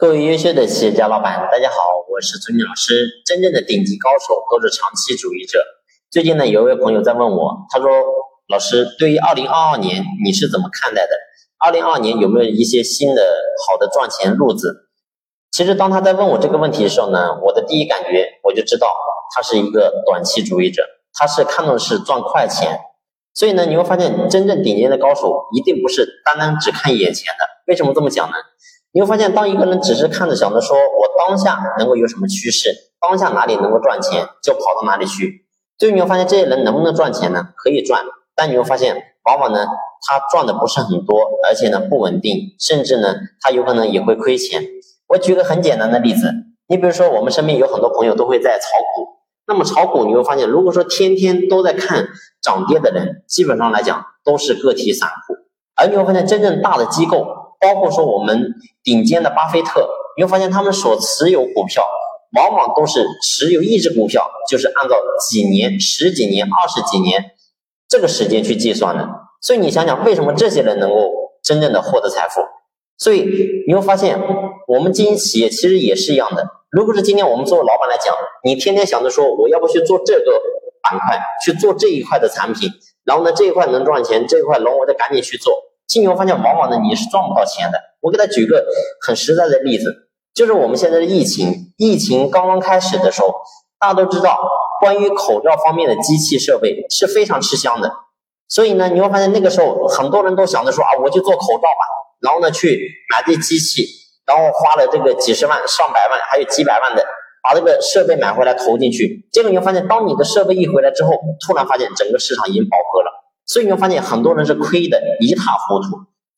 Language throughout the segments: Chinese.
各位优秀的企业家老板，大家好，我是朱军老师。真正的顶级高手都是长期主义者。最近呢，有一位朋友在问我，他说：“老师，对于二零二二年你是怎么看待的？二零二二年有没有一些新的好的赚钱路子？”其实当他在问我这个问题的时候呢，我的第一感觉我就知道他是一个短期主义者，他是看重的是赚快钱。所以呢，你会发现真正顶尖的高手一定不是单单只看眼前的。为什么这么讲呢？你会发现，当一个人只是看着想着说我当下能够有什么趋势，当下哪里能够赚钱，就跑到哪里去。就你会发现，这些人能不能赚钱呢？可以赚，但你会发现，往往呢，他赚的不是很多，而且呢不稳定，甚至呢，他有可能也会亏钱。我举个很简单的例子，你比如说，我们身边有很多朋友都会在炒股，那么炒股你会发现，如果说天天都在看涨跌的人，基本上来讲都是个体散户，而你会发现，真正大的机构。包括说我们顶尖的巴菲特，你会发现他们所持有股票，往往都是持有一只股票，就是按照几年、十几年、二十几年这个时间去计算的。所以你想想，为什么这些人能够真正的获得财富？所以你会发现，我们经营企业其实也是一样的。如果是今天我们作为老板来讲，你天天想着说我要不去做这个板块，去做这一块的产品，然后呢这一块能赚钱，这一块龙我就赶紧去做。金牛发现，往往呢你是赚不到钱的。我给他举个很实在的例子，就是我们现在的疫情，疫情刚刚开始的时候，大家都知道，关于口罩方面的机器设备是非常吃香的。所以呢，你会发现那个时候很多人都想着说啊，我就做口罩吧，然后呢去买这机器，然后花了这个几十万、上百万，还有几百万的把这个设备买回来投进去。结果你会发现，当你的设备一回来之后，突然发现整个市场已经饱和了。所以你会发现很多人是亏的一塌糊涂。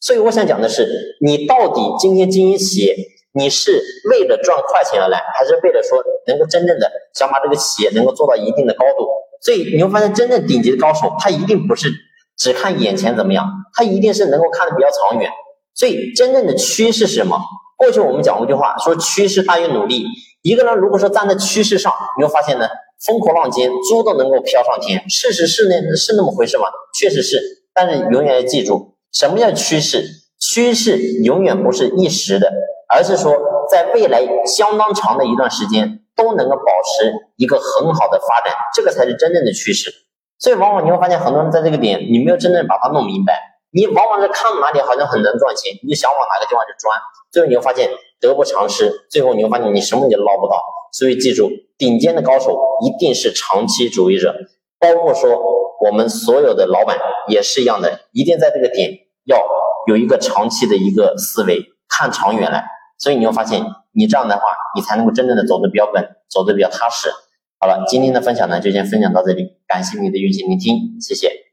所以我想讲的是，你到底今天经营企业，你是为了赚快钱而来，还是为了说能够真正的想把这个企业能够做到一定的高度？所以你会发现，真正顶级的高手，他一定不是只看眼前怎么样，他一定是能够看得比较长远。所以真正的趋势是什么？过去我们讲过一句话，说趋势大于努力。一个人如果说站在趋势上，你会发现呢？风口浪尖，猪都能够飘上天。事实是那，是那么回事吗？确实是，但是永远要记住，什么叫趋势？趋势永远不是一时的，而是说在未来相当长的一段时间都能够保持一个很好的发展，这个才是真正的趋势。所以，往往你会发现，很多人在这个点，你没有真正把它弄明白，你往往是看到哪里好像很能赚钱，你就想往哪个地方去钻，最后你会发现得不偿失，最后你会发现你什么也捞不到。所以记住，顶尖的高手一定是长期主义者，包括说我们所有的老板也是一样的，一定在这个点要有一个长期的一个思维，看长远来。所以你会发现，你这样的话，你才能够真正的走得比较稳，走得比较踏实。好了，今天的分享呢就先分享到这里，感谢你的用心聆听，谢谢。